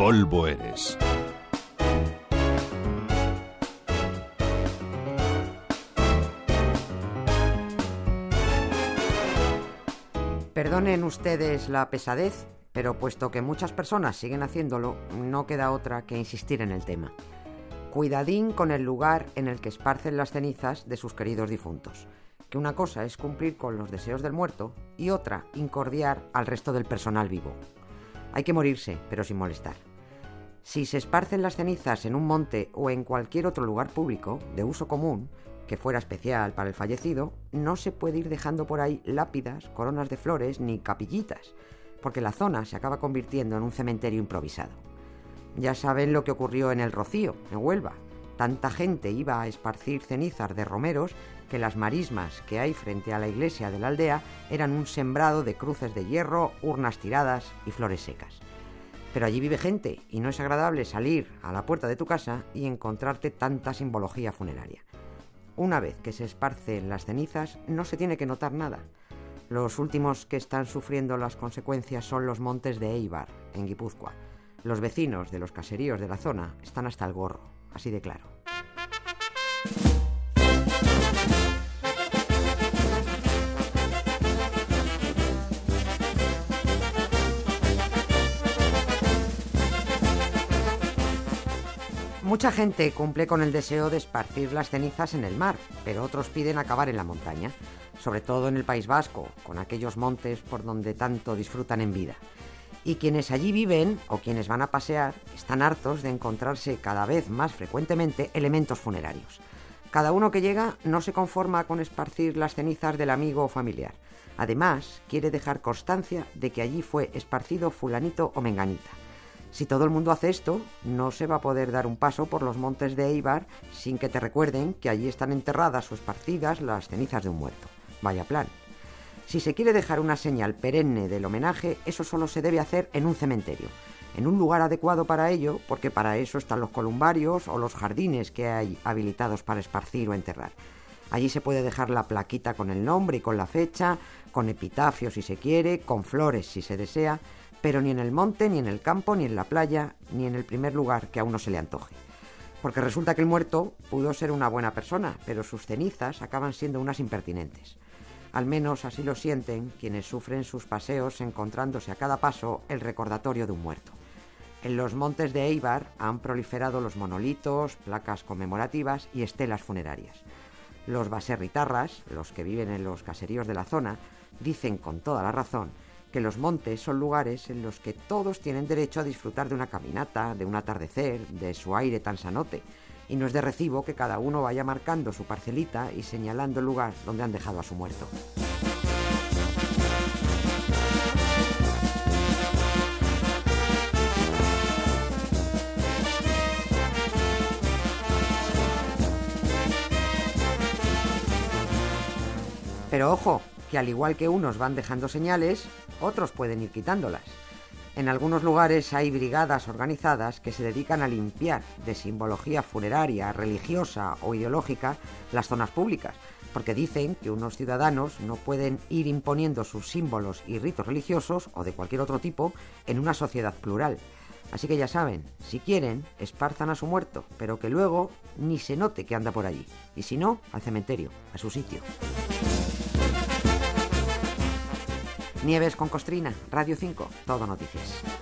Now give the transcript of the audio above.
polvo eres. Perdonen ustedes la pesadez, pero puesto que muchas personas siguen haciéndolo, no queda otra que insistir en el tema. Cuidadín con el lugar en el que esparcen las cenizas de sus queridos difuntos, que una cosa es cumplir con los deseos del muerto y otra incordiar al resto del personal vivo. Hay que morirse, pero sin molestar. Si se esparcen las cenizas en un monte o en cualquier otro lugar público de uso común, que fuera especial para el fallecido, no se puede ir dejando por ahí lápidas, coronas de flores ni capillitas, porque la zona se acaba convirtiendo en un cementerio improvisado. Ya saben lo que ocurrió en el Rocío, en Huelva. Tanta gente iba a esparcir cenizas de romeros que las marismas que hay frente a la iglesia de la aldea eran un sembrado de cruces de hierro, urnas tiradas y flores secas. Pero allí vive gente y no es agradable salir a la puerta de tu casa y encontrarte tanta simbología funeraria. Una vez que se esparcen las cenizas no se tiene que notar nada. Los últimos que están sufriendo las consecuencias son los montes de Eibar, en Guipúzcoa. Los vecinos de los caseríos de la zona están hasta el gorro, así de claro. Mucha gente cumple con el deseo de esparcir las cenizas en el mar, pero otros piden acabar en la montaña, sobre todo en el País Vasco, con aquellos montes por donde tanto disfrutan en vida. Y quienes allí viven o quienes van a pasear están hartos de encontrarse cada vez más frecuentemente elementos funerarios. Cada uno que llega no se conforma con esparcir las cenizas del amigo o familiar. Además, quiere dejar constancia de que allí fue esparcido fulanito o menganita. Si todo el mundo hace esto, no se va a poder dar un paso por los montes de Eibar sin que te recuerden que allí están enterradas o esparcidas las cenizas de un muerto. Vaya plan. Si se quiere dejar una señal perenne del homenaje, eso solo se debe hacer en un cementerio, en un lugar adecuado para ello, porque para eso están los columbarios o los jardines que hay habilitados para esparcir o enterrar. Allí se puede dejar la plaquita con el nombre y con la fecha, con epitafio si se quiere, con flores si se desea, pero ni en el monte, ni en el campo, ni en la playa, ni en el primer lugar que a uno se le antoje. Porque resulta que el muerto pudo ser una buena persona, pero sus cenizas acaban siendo unas impertinentes. Al menos así lo sienten quienes sufren sus paseos encontrándose a cada paso el recordatorio de un muerto. En los montes de Eibar han proliferado los monolitos, placas conmemorativas y estelas funerarias. Los baserritarras, los que viven en los caseríos de la zona, dicen con toda la razón que los montes son lugares en los que todos tienen derecho a disfrutar de una caminata, de un atardecer, de su aire tan sanote, y no es de recibo que cada uno vaya marcando su parcelita y señalando el lugar donde han dejado a su muerto. Pero ojo, que al igual que unos van dejando señales, otros pueden ir quitándolas. En algunos lugares hay brigadas organizadas que se dedican a limpiar de simbología funeraria, religiosa o ideológica las zonas públicas, porque dicen que unos ciudadanos no pueden ir imponiendo sus símbolos y ritos religiosos o de cualquier otro tipo en una sociedad plural. Así que ya saben, si quieren, esparzan a su muerto, pero que luego ni se note que anda por allí. Y si no, al cementerio, a su sitio. Nieves con Costrina, Radio 5, Todo Noticias.